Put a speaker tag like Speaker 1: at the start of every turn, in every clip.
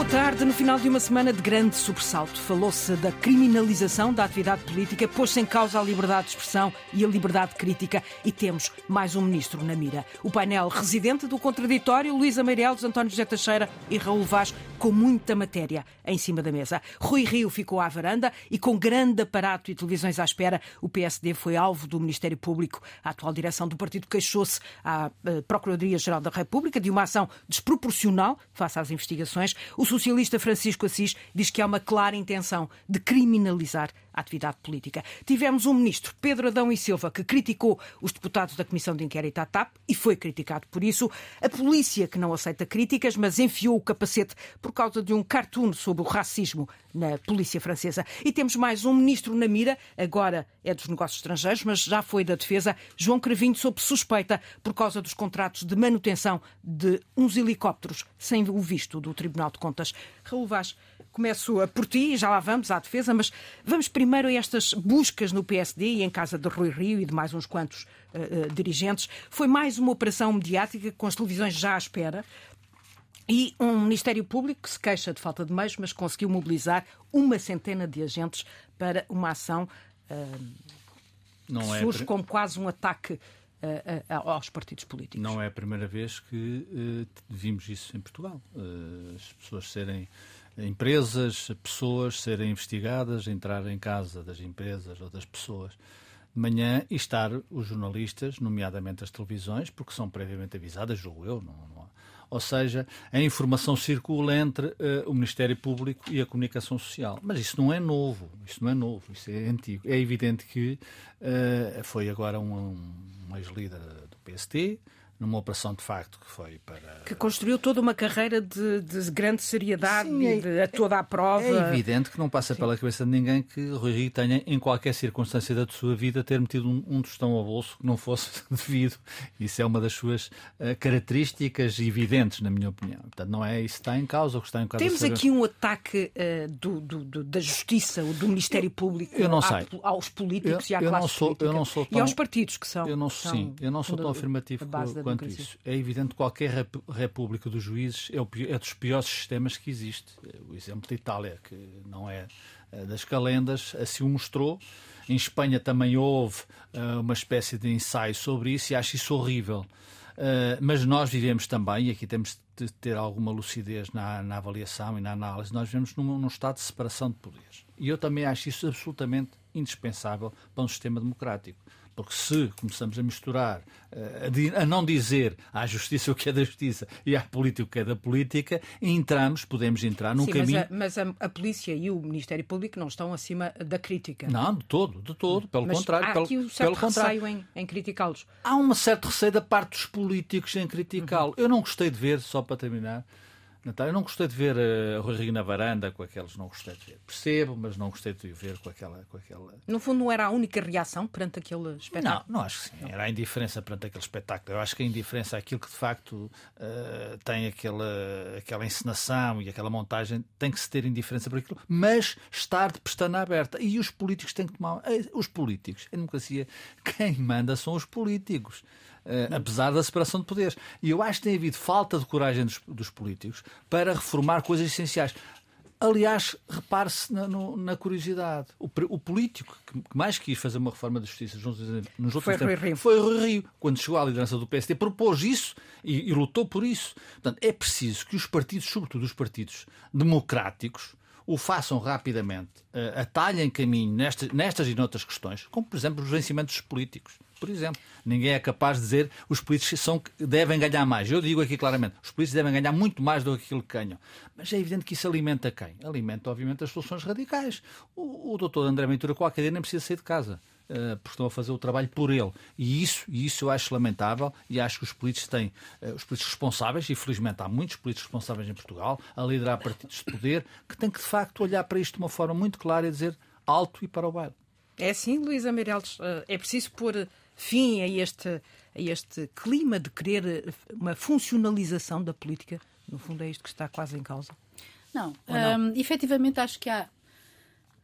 Speaker 1: boa tarde. No final de uma semana de grande sobressalto, falou-se da criminalização da atividade política, pôs-se em causa a liberdade de expressão e a liberdade crítica e temos mais um ministro na mira. O painel residente do contraditório, Luísa Meireles, António José Teixeira e Raul Vaz, com muita matéria em cima da mesa. Rui Rio ficou à varanda e com grande aparato e televisões à espera, o PSD foi alvo do Ministério Público. A atual direção do partido queixou-se à eh, Procuradoria-Geral da República de uma ação desproporcional face às investigações. O socialista Francisco Assis diz que há uma clara intenção de criminalizar atividade política. Tivemos um ministro, Pedro Adão e Silva, que criticou os deputados da Comissão de Inquérito à TAP e foi criticado por isso. A polícia, que não aceita críticas, mas enfiou o capacete por causa de um cartoon sobre o racismo na polícia francesa. E temos mais um ministro na mira, agora é dos negócios estrangeiros, mas já foi da defesa, João Cravinho, sob suspeita por causa dos contratos de manutenção de uns helicópteros sem o visto do Tribunal de Contas. Raul Vaz, começo por ti, já lá vamos à defesa, mas vamos primeiro a estas buscas no PSD e em casa de Rui Rio e de mais uns quantos uh, uh, dirigentes. Foi mais uma operação mediática com as televisões já à espera. E um Ministério Público que se queixa de falta de meios, mas conseguiu mobilizar uma centena de agentes para uma ação uh, Não que é surge como quase um ataque aos partidos políticos.
Speaker 2: Não é a primeira vez que uh, vimos isso em Portugal. Uh, as pessoas serem empresas, pessoas serem investigadas, entrar em casa das empresas ou das pessoas de manhã e estar os jornalistas, nomeadamente as televisões, porque são previamente avisadas, julgo eu, não, não ou seja, a informação circula entre uh, o Ministério Público e a comunicação social. Mas isso não é novo, isso não é novo, isso é antigo. É evidente que uh, foi agora um, um ex-líder do PST, numa operação de facto que foi para.
Speaker 1: Que construiu toda uma carreira de, de grande seriedade Sim, é, de, a toda a prova.
Speaker 2: É evidente que não passa Sim. pela cabeça de ninguém que Rui Rio tenha, em qualquer circunstância da sua vida, ter metido um, um tostão ao bolso que não fosse devido. Isso é uma das suas uh, características evidentes, na minha opinião. Portanto, não é isso que está em causa. O que está em causa
Speaker 1: Temos aqui um ataque uh, do, do, do, da Justiça, do Ministério Público
Speaker 2: eu não sei.
Speaker 1: aos políticos eu, e à classe
Speaker 2: não sou,
Speaker 1: política.
Speaker 2: Eu não sou tão,
Speaker 1: e aos partidos que são.
Speaker 2: Eu não, sim, eu não sou tão afirmativo quanto isso. É evidente que qualquer república dos juízes é, o, é dos piores sistemas que existe. O exemplo de Itália, que não é eh, das calendas, assim o mostrou. Em Espanha também houve uh, uma espécie de ensaio sobre isso e acho isso horrível. Uh, mas nós vivemos também, e aqui temos de ter alguma lucidez na, na avaliação e na análise, nós vivemos num, num estado de separação de poderes. E eu também acho isso absolutamente indispensável para um sistema democrático. Porque se começamos a misturar, eh, a não dizer à justiça o que é da justiça e à política o que é da política, entramos, podemos entrar num
Speaker 1: Sim,
Speaker 2: caminho.
Speaker 1: Mas, a, mas a, a, polícia e o Ministério Público não estão acima da crítica.
Speaker 2: Não, de todo, de todo. Pelo
Speaker 1: mas
Speaker 2: contrário.
Speaker 1: Há aqui um certo receio em, em criticá-los.
Speaker 2: Há um certo receio da parte dos políticos em criticá-lo. Uhum. Eu não gostei de ver, só para terminar, Natália, eu não gostei de ver uh, Rui Rio na varanda com aqueles, não gostei de ver. Percebo, mas não gostei de ver com aquela, com aquela.
Speaker 1: No fundo, não era a única reação perante aquele espetáculo?
Speaker 2: Não, não acho que sim. Não. Era a indiferença perante aquele espetáculo. Eu acho que a indiferença é aquilo que de facto uh, tem aquela, aquela encenação e aquela montagem, tem que se ter indiferença por aquilo, mas estar de pestana aberta. E os políticos têm que tomar. Eh, os políticos, em democracia, quem manda são os políticos. Uh, apesar da separação de poderes. E eu acho que tem havido falta de coragem dos, dos políticos para reformar coisas essenciais. Aliás, repare-se na, na, curiosidade. O, o político que, mais quis fazer uma reforma da justiça nos, últimos
Speaker 1: foi
Speaker 2: tempos
Speaker 1: Rio.
Speaker 2: foi Rui Rio. Quando chegou à liderança do PSD, propôs isso e, e lutou por isso. Portanto, é preciso que os partidos, sobretudo os partidos democráticos, o façam rapidamente, uh, atalhem caminho nestas, nestas e noutras questões, como, por exemplo, os vencimentos políticos por exemplo. Ninguém é capaz de dizer os políticos são, devem ganhar mais. Eu digo aqui claramente, os políticos devem ganhar muito mais do que aquilo que ganham. Mas é evidente que isso alimenta quem? Alimenta, obviamente, as soluções radicais. O, o doutor André Ventura qualquer dia nem precisa sair de casa. Uh, porque estão a fazer o trabalho por ele. E isso, isso eu acho lamentável e acho que os políticos têm, uh, os políticos responsáveis, e felizmente há muitos políticos responsáveis em Portugal, a liderar partidos de poder, que têm que de facto olhar para isto de uma forma muito clara e dizer alto e para o baile.
Speaker 1: É assim, Luísa Meireles, uh, é preciso pôr fim a este, a este clima de querer uma funcionalização da política? No fundo, é isto que está quase em causa.
Speaker 3: Não, não? Um, efetivamente acho que há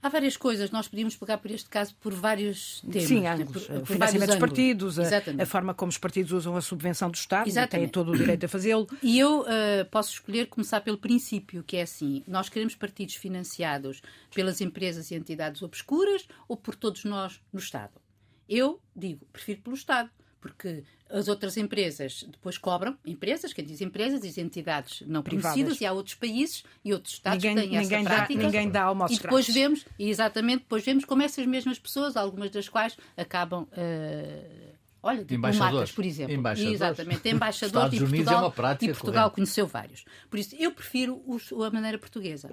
Speaker 3: Há várias coisas. Nós podíamos pegar por este caso por vários temas.
Speaker 1: Sim,
Speaker 3: né?
Speaker 1: ângulos.
Speaker 3: por,
Speaker 1: o financiamento dos partidos, a, a forma como os partidos usam a subvenção do Estado, têm todo o direito a fazê-lo.
Speaker 3: E eu uh, posso escolher começar pelo princípio, que é assim: nós queremos partidos financiados pelas empresas e entidades obscuras ou por todos nós no Estado? Eu digo, prefiro pelo Estado, porque as outras empresas depois cobram, empresas, quem diz empresas, diz entidades não
Speaker 1: Privadas.
Speaker 3: conhecidas, e há outros países e outros Estados
Speaker 1: Ninguém-
Speaker 3: que têm
Speaker 1: ninguém
Speaker 3: essa
Speaker 1: dá-
Speaker 3: prática.
Speaker 1: ninguém dá almoços
Speaker 3: E depois vemos, e exatamente, depois vemos como essas mesmas pessoas, algumas das quais acabam. uh, Olha, diplomatas, por exemplo.
Speaker 2: Embaixadores.
Speaker 3: Exatamente, embaixadores
Speaker 2: Estados
Speaker 3: e
Speaker 2: Unidos
Speaker 3: Portugal,
Speaker 2: é uma prática
Speaker 3: e Portugal
Speaker 2: corrente.
Speaker 3: conheceu vários. Por isso, eu prefiro os- a maneira portuguesa.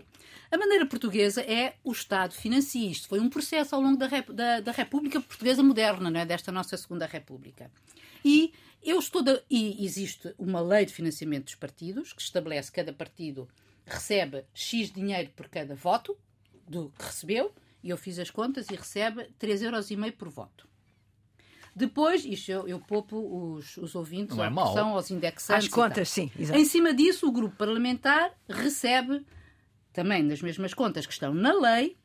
Speaker 3: A maneira portuguesa é o Estado financia isto. Foi um processo ao longo da, da- da República Portuguesa Moderna, não é? desta nossa Segunda República. E eu estou da- e existe uma lei de financiamento dos partidos que estabelece que cada partido recebe X dinheiro por cada voto do que recebeu, e eu fiz as contas e recebe 3,5 euros por voto. Depois, isto eu, eu poupo os, os ouvintes,
Speaker 2: Não é mau.
Speaker 3: são aos indexantes. Tal.
Speaker 1: contas, sim, exato.
Speaker 3: Em cima disso, o grupo parlamentar recebe, também nas mesmas contas que estão na lei,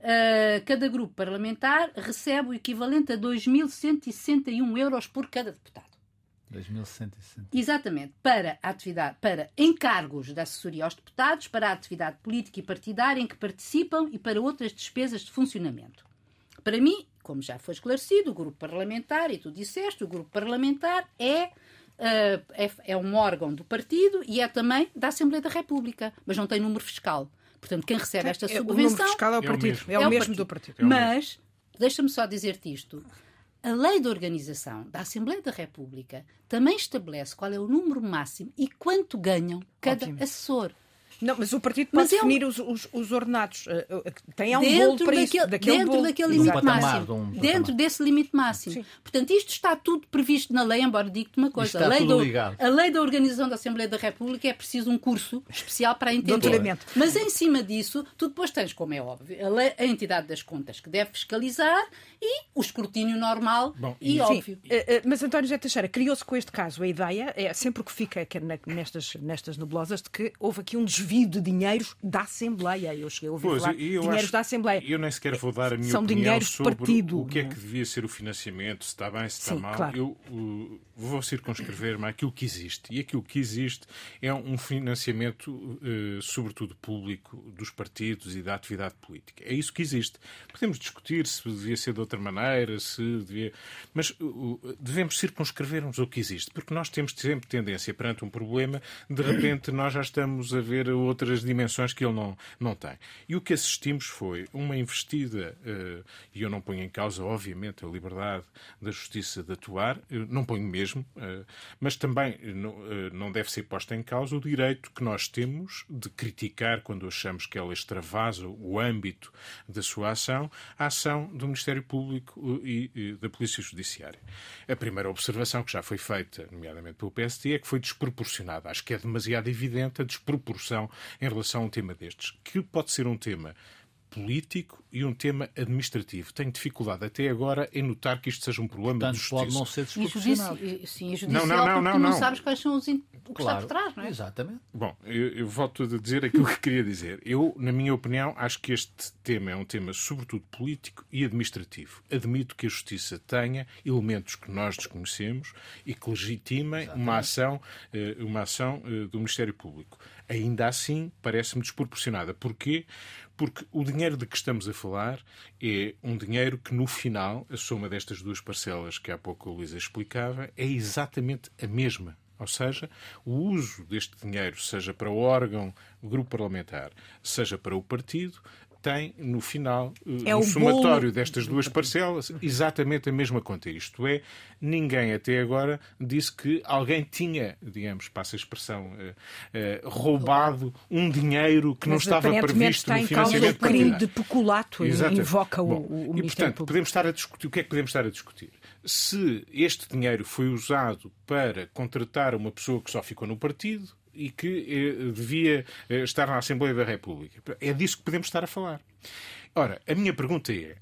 Speaker 3: ah, cada grupo parlamentar recebe o equivalente a 2.161 euros por cada deputado.
Speaker 2: 2160.
Speaker 3: Exatamente, para atividade, para encargos de assessoria aos deputados, para a atividade política e partidária em que participam e para outras despesas de funcionamento. Para mim, como já foi esclarecido, o grupo parlamentar, e tu disseste, o grupo parlamentar é, ah, é, é um órgão do partido e é também da Assembleia da República, mas não tem número fiscal. Portanto, quem recebe esta
Speaker 1: É, o
Speaker 3: subvenção
Speaker 1: número fiscal é o
Speaker 4: o
Speaker 1: partido.
Speaker 4: mesmo.
Speaker 1: É o mesmo do partido.
Speaker 4: É o
Speaker 3: mas, deixa-me só dizer-te isto. A lei de organização da Assembleia da República também estabelece qual é o número máximo e quanto ganham cada
Speaker 1: Ótimo.
Speaker 3: assessor.
Speaker 1: Não, mas o partido
Speaker 3: Mas
Speaker 1: pode
Speaker 3: é um-
Speaker 1: definir os, os- os ordenados. Eh, eh, Tem um bolo
Speaker 3: dentro
Speaker 1: para
Speaker 3: daquele,
Speaker 1: isso. Daquele
Speaker 3: dentro
Speaker 1: bolo.
Speaker 3: daquele limite
Speaker 2: patamar,
Speaker 3: máximo.
Speaker 2: de um
Speaker 3: dentro desse limite máximo.
Speaker 1: Sim.
Speaker 3: Portanto, isto está tudo previsto na lei, embora digo-te uma coisa.
Speaker 2: está
Speaker 3: a, lei
Speaker 2: ligado.
Speaker 3: a lei da organização da Assembleia da República é preciso um curso especial para entender. Mas em cima disso, tu depois tens, como é óbvio, a, lei- a entidade das contas que deve fiscalizar e o escrutínio normal
Speaker 4: Bom,
Speaker 3: e,
Speaker 4: e-
Speaker 3: óbvio.
Speaker 1: Sim, eh, mas António José Teixeira criou-se com este caso a ideia, é sempre o que fica nestas, nestas nebulosas, de que houve aqui um desvio de dinheiros da Assembleia. Eu cheguei a ouvir
Speaker 4: Pois,
Speaker 1: falar dinheiros
Speaker 4: acho-
Speaker 1: da Assembleia.
Speaker 4: Eu nem sequer vou dar a minha
Speaker 1: São
Speaker 4: opinião sobre
Speaker 1: partido,
Speaker 4: o que é que devia ser o financiamento, se está bem, se está
Speaker 1: Sim,
Speaker 4: mal.
Speaker 1: claro.
Speaker 4: Eu uh, vou circunscrever-me àquilo que existe. E aquilo que existe é um financiamento, uh, sobretudo público, dos partidos e da atividade política. É isso que existe. Podemos discutir se devia ser de outra maneira, se devia. Mas uh, uh, devemos circunscrever-nos ao que existe, porque nós temos sempre tendência perante um problema, de repente nós já estamos a ver outras dimensões que ele não, não tem. E o que assistimos foi uma investida, eh, e eu não ponho em causa, obviamente, a liberdade da justiça de atuar, não ponho mesmo, eh, mas também eh, não, deve ser posto em causa o direito que nós temos de criticar, quando achamos que ela extravasa o âmbito da sua ação, a ação do Ministério Público e da Polícia Judiciária. A primeira observação que já foi feita, nomeadamente pelo PST, é que foi desproporcionada. Acho que é demasiado evidente a desproporção em relação a um tema destes, que pode ser um tema político e um tema administrativo. Tenho dificuldade até agora em notar que isto seja um problema
Speaker 2: Portanto,
Speaker 4: de justiça.
Speaker 2: pode não ser
Speaker 3: E
Speaker 2: desproporcionado.
Speaker 3: judici... Sim, e
Speaker 4: não,
Speaker 3: judicial,
Speaker 4: não,
Speaker 3: porque
Speaker 4: não,
Speaker 3: tu não
Speaker 4: não.
Speaker 3: sabes quais são os in... o que
Speaker 2: Claro,
Speaker 3: está por trás, não é?
Speaker 2: Exatamente.
Speaker 4: Bom, eu, eu volto a dizer aquilo que queria dizer. Eu, na minha opinião, acho que este tema é um tema sobretudo político e administrativo. Admito que a Justiça tenha elementos que nós desconhecemos e que legitimem uma ação, eh, uma ação eh, do Ministério Público. Ainda assim, parece-me desproporcionada. Porquê? Porque o dinheiro de que estamos a falar é um dinheiro que, no final, a soma destas duas parcelas que há pouco a Luísa explicava, é exatamente a mesma. Ou seja, o uso deste dinheiro, seja para o órgão, o grupo parlamentar, seja para o partido, tem no final, eh,
Speaker 1: É
Speaker 4: no
Speaker 1: o
Speaker 4: somatório
Speaker 1: bolo
Speaker 4: destas duas parcelas, exatamente a mesma conta. Isto é, ninguém até agora disse que alguém tinha, digamos, passa a expressão, eh, eh, roubado um dinheiro que não
Speaker 1: Mas
Speaker 4: estava
Speaker 1: aparentemente
Speaker 4: previsto
Speaker 1: está
Speaker 4: no
Speaker 1: em causa
Speaker 4: financiamento
Speaker 1: o crime de peculato e
Speaker 4: Exatamente.
Speaker 1: invoca o,
Speaker 4: Bom,
Speaker 1: o
Speaker 4: e,
Speaker 1: Ministério
Speaker 4: portanto,
Speaker 1: Público.
Speaker 4: podemos estar a discutir. O que é que podemos estar a discutir? Se este dinheiro foi usado para contratar uma pessoa que só ficou no partido e que eh, devia eh, estar na Assembleia da República. É disso que podemos estar a falar. Ora, a minha pergunta é: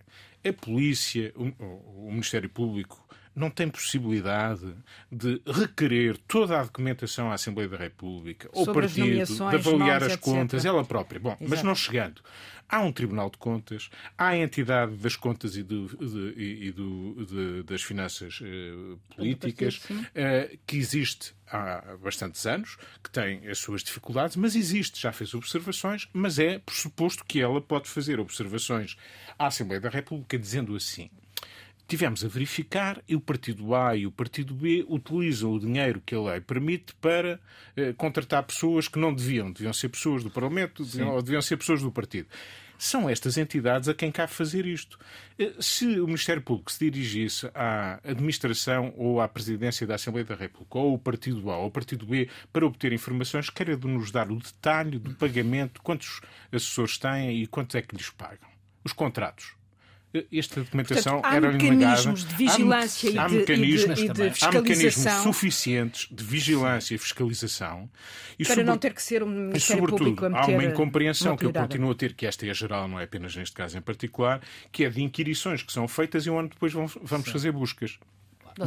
Speaker 4: a polícia, o, o Ministério Público, não tem possibilidade de requerer toda a documentação à Assembleia da República ou
Speaker 1: Sobre
Speaker 4: partido, de avaliar
Speaker 1: nomes,
Speaker 4: as
Speaker 1: etc.
Speaker 4: contas, ela própria. Bom, mas
Speaker 1: Exato.
Speaker 4: não chegando. Há um Tribunal de Contas, há a entidade das contas e, do- de- e- do- de- das finanças eh, políticas,
Speaker 3: partido,
Speaker 4: eh, que existe há bastantes anos, que tem as suas dificuldades, mas existe, já fez observações, mas é pressuposto que ela pode fazer observações à Assembleia da República dizendo assim. Tivemos a verificar e o partido A e o partido B utilizam o dinheiro que a lei permite para eh, contratar pessoas que não deviam. Deviam ser pessoas do Parlamento deviam, ou deviam ser pessoas do partido. São estas entidades a quem cabe fazer isto. Eh, Se o Ministério Público se dirigisse à administração ou à presidência da Assembleia da República, ou ao partido A ou ao partido B, para obter informações, queira de nos dar o detalhe do pagamento, quantos assessores têm e quanto é que lhes pagam. Os contratos. Esta documentação
Speaker 1: Portanto, há mecanismos de vigilância
Speaker 4: há,
Speaker 1: e de-
Speaker 4: mecanismos,
Speaker 1: e de- e de
Speaker 4: também. há mecanismos
Speaker 1: fiscalização.
Speaker 4: suficientes de vigilância e fiscalização e
Speaker 1: Para
Speaker 4: sobre-
Speaker 1: não ter que ser um
Speaker 4: e,
Speaker 1: Ministério
Speaker 4: sobretudo,
Speaker 1: Público a
Speaker 4: há
Speaker 1: meter
Speaker 4: uma incompreensão
Speaker 1: uma
Speaker 4: que eu continuo a ter, que esta é geral, não é apenas neste caso em particular, que é de inquirições que são feitas e um ano depois vamos, vamos fazer buscas.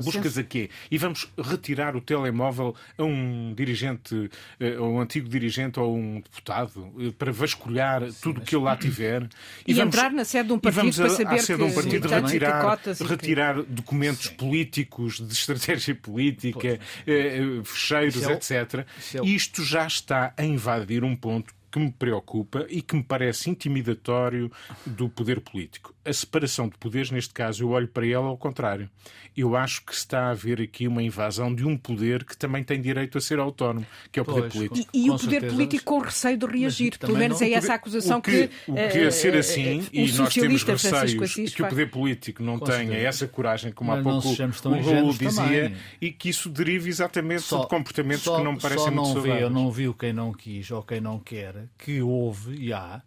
Speaker 4: Buscas a quê? E vamos retirar o telemóvel a um dirigente, eh, a um antigo dirigente ou um deputado eh, para vasculhar tudo o que ele lá tiver.
Speaker 1: E
Speaker 4: vamos-
Speaker 1: entrar na sede de um
Speaker 4: e
Speaker 1: partido para
Speaker 4: a-
Speaker 1: saber
Speaker 4: à sede de um
Speaker 1: que-
Speaker 4: partido
Speaker 1: sim, e que
Speaker 4: retirar,
Speaker 1: e que-
Speaker 4: retirar documentos políticos de estratégia política, eh, eh, fecheiros,
Speaker 2: é o-
Speaker 4: etc.
Speaker 2: é o-
Speaker 4: Isto já está a invadir um ponto que me preocupa e que me parece intimidatório do poder político. A separação de poderes, neste caso, eu olho para ela ao contrário. Eu acho que está a haver aqui uma invasão de um poder que também tem direito a ser autónomo, que é o poder
Speaker 2: Pois,
Speaker 4: político.
Speaker 1: E, e
Speaker 2: Com
Speaker 1: o poder
Speaker 2: certeza,
Speaker 1: político com receio de reagir. Pelo menos
Speaker 2: não-
Speaker 1: é essa a acusação
Speaker 4: o que, o que a ser
Speaker 1: eh,
Speaker 4: assim,
Speaker 1: o
Speaker 4: e nós temos receios
Speaker 1: Assis
Speaker 4: que o
Speaker 1: faz.
Speaker 4: poder político não tenha essa coragem, como há pouco o Raul dizia,
Speaker 2: também.
Speaker 4: e que isso derive exatamente
Speaker 2: Só-
Speaker 4: de comportamentos
Speaker 2: só-
Speaker 4: que não me parecem
Speaker 2: só
Speaker 4: muito
Speaker 2: não
Speaker 4: saudáveis.
Speaker 2: vi, Eu não vi o quem não quis ou quem não quer, que houve e há,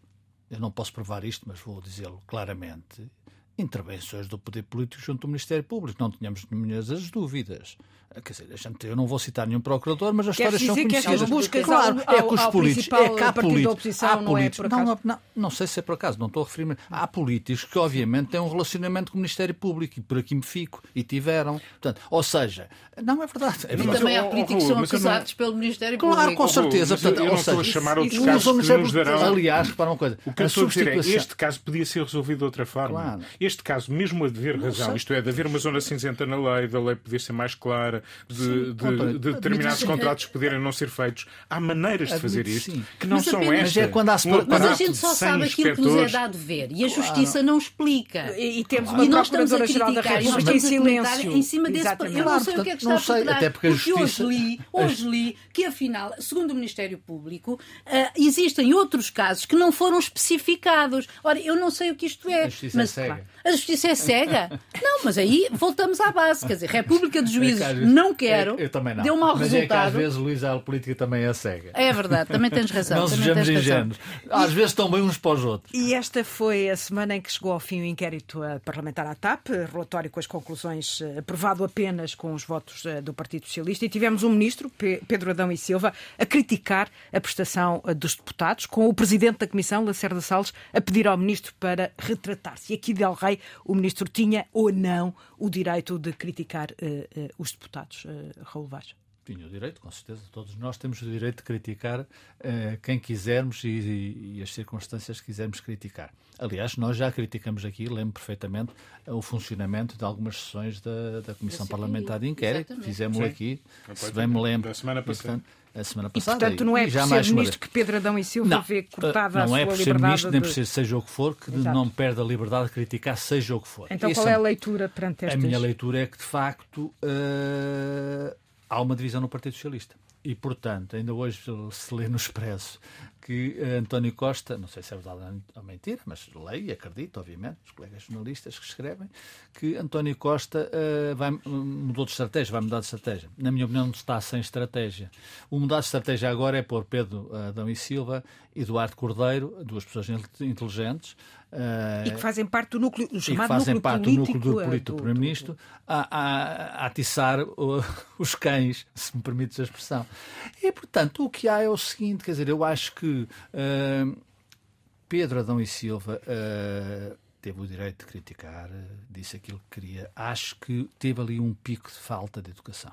Speaker 2: eu não posso provar isto, mas vou dizê-lo claramente, intervenções do poder político junto ao Ministério Público. Não tínhamos nenhumas as dúvidas. Quer dizer, a gente, eu não vou citar nenhum procurador, mas as
Speaker 1: Queres
Speaker 2: histórias são
Speaker 1: que
Speaker 2: conhecidas.
Speaker 1: estas buscas
Speaker 2: claro,
Speaker 1: ao-
Speaker 2: é que os políticos,
Speaker 1: principal
Speaker 2: é que há
Speaker 1: partido da
Speaker 2: políticos,
Speaker 1: oposição
Speaker 2: há
Speaker 1: não é
Speaker 2: políticos,
Speaker 1: por
Speaker 2: não,
Speaker 1: acaso?
Speaker 2: não, não, não sei se é por acaso, não estou a referir-me. Há políticos que, obviamente, têm um relacionamento com o Ministério Público e por aqui me fico, e tiveram. Portanto, ou seja, não é verdade. É
Speaker 3: E
Speaker 2: verdade.
Speaker 3: também há
Speaker 4: oh, oh,
Speaker 3: políticos que são
Speaker 4: eu não-
Speaker 3: acusados pelo Ministério
Speaker 2: Claro,
Speaker 3: Público.
Speaker 2: com certeza. Portanto,
Speaker 4: eu não estou a chamar outros
Speaker 2: isso
Speaker 4: casos que nos darão-
Speaker 2: Aliás, para uma coisa.
Speaker 4: O que eu
Speaker 2: a
Speaker 4: estou a dizer é
Speaker 2: substituição-
Speaker 4: este caso podia ser resolvido de outra forma.
Speaker 2: Claro.
Speaker 4: Este caso, mesmo a dever razão, isto é, de haver uma zona cinzenta na lei, da lei poder ser mais clara, de, de-
Speaker 2: compreendo.
Speaker 4: de determinados
Speaker 2: Admito-
Speaker 4: contratos poderem não ser feitos. Há maneiras de fazer
Speaker 2: Admito,
Speaker 4: isto
Speaker 2: sim.
Speaker 4: que não
Speaker 3: Mas
Speaker 4: são
Speaker 3: apenas-
Speaker 4: estas.
Speaker 2: Mas é quando há
Speaker 4: Um
Speaker 3: Mas a gente
Speaker 4: de
Speaker 3: só
Speaker 4: 100
Speaker 3: sabe aquilo que nos é dado ver e a justiça não explica.
Speaker 1: E, e temos
Speaker 3: E
Speaker 1: uma
Speaker 3: nós estamos a
Speaker 1: Procuradora-Geral da
Speaker 3: e
Speaker 1: República em
Speaker 3: estamos a comentar
Speaker 1: silêncio.
Speaker 3: em cima desse. Eu não
Speaker 2: Claro,
Speaker 3: sei o que é que está por
Speaker 2: sei,
Speaker 3: trás.
Speaker 2: até porque a
Speaker 3: hoje li, hoje li que, afinal, segundo o Ministério Público, ah, existem outros casos que não foram especificados. Ora, eu não sei o que isto é.
Speaker 2: A justiça é
Speaker 3: mas,
Speaker 2: cega.
Speaker 3: claro, a justiça é cega? não, mas aí voltamos à base. Quer dizer, República de Juízes,
Speaker 2: É que vezes-
Speaker 3: não quero.
Speaker 2: é- eu também não.
Speaker 3: Deu mau
Speaker 2: Mas é que às
Speaker 3: resultado.
Speaker 2: vezes, Luís, a política também é cega.
Speaker 3: É verdade, também tens razão.
Speaker 2: não sejamos ingênuos. Às vezes estão bem uns para os outros.
Speaker 1: E esta foi a semana em que chegou ao fim o inquérito eh, parlamentar à TAP, eh, relatório com as conclusões eh, aprovado apenas com os votos do Partido Socialista, e tivemos um ministro, Pe- Pedro Adão e Silva, a criticar a prestação dos deputados, com o presidente da Comissão, Lacerda Salles, a pedir ao ministro para retratar-se. E aqui, Del Rey, o ministro tinha ou não o direito de criticar eh, eh, os deputados. Eh, Raul Vaz.
Speaker 2: Tinha o direito, com certeza. Todos nós temos o direito de criticar eh, quem quisermos e, e- e as circunstâncias que quisermos criticar. Aliás, nós já criticamos aqui, lembro perfeitamente, eh, o funcionamento de algumas sessões da, da Comissão Parlamentar de Inquérito.
Speaker 3: exatamente.
Speaker 2: Fizemos
Speaker 4: Sim.
Speaker 2: aqui, se bem me lembro.
Speaker 4: Da semana passada.
Speaker 2: portanto, a semana
Speaker 1: E,
Speaker 2: passada.
Speaker 1: portanto, não é
Speaker 2: e
Speaker 1: por ser ministro que Pedro Adão e Silva
Speaker 2: Não,
Speaker 1: vê cortada
Speaker 2: não
Speaker 1: a
Speaker 2: é
Speaker 1: sua
Speaker 2: por ser
Speaker 1: liberdade
Speaker 2: ministro, nem
Speaker 1: de-
Speaker 2: por ser seja o que for, que
Speaker 1: Exato.
Speaker 2: não perde a liberdade de criticar, seja o que for.
Speaker 1: Então, qual é a
Speaker 2: um-
Speaker 1: leitura perante
Speaker 2: A
Speaker 1: estas...
Speaker 2: minha leitura é que, de facto, eh, há uma divisão no Partido Socialista. E, portanto, ainda hoje se lê no Expresso que eh, António Costa, não sei se é verdade ou mentira, mas leio e acredito, obviamente, os colegas jornalistas que escrevem, que António Costa eh, vai, mudou de estratégia, vai mudar de estratégia. Na minha opinião, não está sem estratégia. O mudar de estratégia agora é pôr Pedro Adão e Silva e Eduardo Cordeiro, duas pessoas inteligentes, eh,
Speaker 1: E que fazem parte do núcleo, do
Speaker 2: e que
Speaker 1: chamado
Speaker 2: fazem
Speaker 1: núcleo
Speaker 2: parte
Speaker 1: político,
Speaker 2: do núcleo do
Speaker 1: eh,
Speaker 2: político do Primeiro-Ministro a, a, a atiçar uh, os cães, se me permites a expressão. E, portanto, o que há é o seguinte, quer dizer, eu acho que uh, Pedro Adão e Silva uh, teve o direito de criticar, disse aquilo que queria. Acho que teve ali um pico de falta de educação.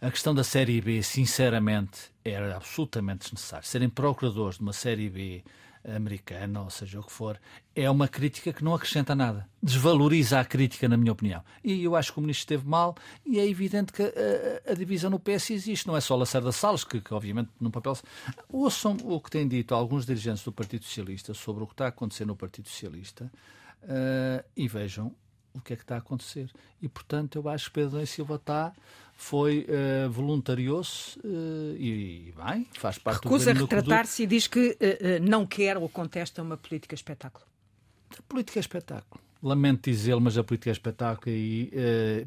Speaker 2: A questão da Série B, sinceramente, era absolutamente desnecessário. Serem procuradores de uma Série B americana, ou seja o que for, é uma crítica que não acrescenta nada. Desvaloriza a crítica, na minha opinião. E eu acho que o ministro esteve mal e é evidente que a, a divisão no PS existe. Não é só Lacerda Salles, que, que obviamente no papel... Ouçam o que têm dito alguns dirigentes do Partido Socialista sobre o que está a acontecer no Partido Socialista uh, e vejam o que é que está a acontecer. E, portanto, eu acho que Pedro Silva está foi uh, voluntarioso uh, e, bem, faz parte
Speaker 1: Recusa
Speaker 2: do
Speaker 1: retratar-se e diz que uh, não quer ou contesta uma política espetáculo.
Speaker 2: A política é espetáculo lamento dizê-lo, mas a política é espetáculo e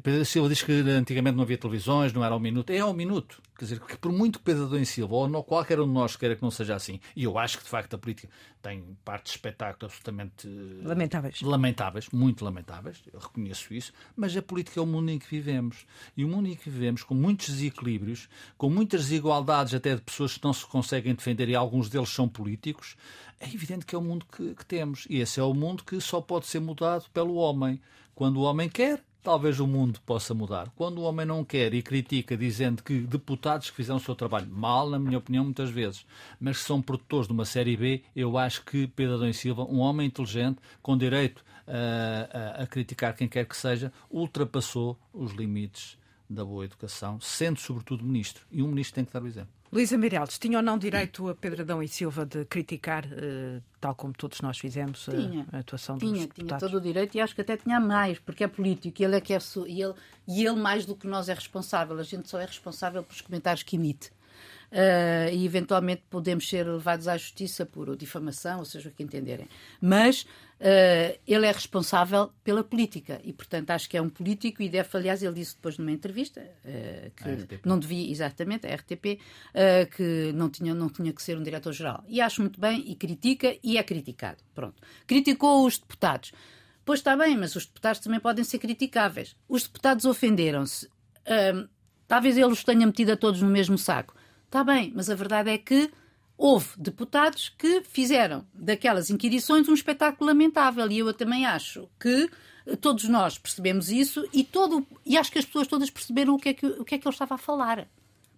Speaker 2: Pedro Silva diz que antigamente não havia televisões, não era ao minuto. É ao minuto. Quer dizer, que por muito que Pedro Adão Silva ou não, qualquer um de nós queira que não seja assim, e eu acho que de facto a política tem partes de espetáculo absolutamente uh,
Speaker 1: lamentáveis.
Speaker 2: lamentáveis, muito lamentáveis, eu reconheço isso, mas a política é o mundo em que vivemos. E o mundo em que vivemos, com muitos desequilíbrios, com muitas desigualdades até de pessoas que não se conseguem defender, e alguns deles são políticos, é evidente que é o mundo que, que temos. E esse é o mundo que só pode ser mudado pelo homem. Quando o homem quer, talvez o mundo possa mudar. Quando o homem não quer e critica, dizendo que deputados que fizeram o seu trabalho mal, na minha opinião, muitas vezes, mas que são produtores de uma série B, eu acho que Pedro Adão Silva, um homem inteligente, com direito a, a, a criticar quem quer que seja, ultrapassou os limites da boa educação, sendo sobretudo ministro. E um ministro tem que dar o exemplo.
Speaker 1: Luísa Meirelles, tinha ou não direito a Pedro Adão e Silva de criticar, uh, tal como todos nós fizemos,
Speaker 3: tinha,
Speaker 1: a, atuação
Speaker 3: tinha,
Speaker 1: dos
Speaker 3: tinha
Speaker 1: deputados?
Speaker 3: Tinha todo o direito e acho que até tinha mais, porque é político e ele é que é e ele, e ele mais do que nós é responsável. A gente só é responsável pelos comentários que emite. Uh, e eventualmente podemos ser levados à justiça por difamação, ou seja, o que entenderem. Mas uh, ele é responsável pela política e, portanto, acho que é um político e deve, aliás, ele disse depois numa entrevista uh, que não devia, exatamente, a RTP, que não tinha, não tinha que ser um diretor-geral. E acho muito bem e critica e é criticado. Pronto. Criticou os deputados. Pois está bem, mas os deputados também podem ser criticáveis. Os deputados ofenderam-se. talvez ele os tenha metido a todos no mesmo saco. Está bem, mas a verdade é que houve deputados que fizeram daquelas inquirições um espetáculo lamentável e eu também acho que todos nós percebemos isso e, todo, e acho que as pessoas todas perceberam o que, é que, o que é que ele estava a falar.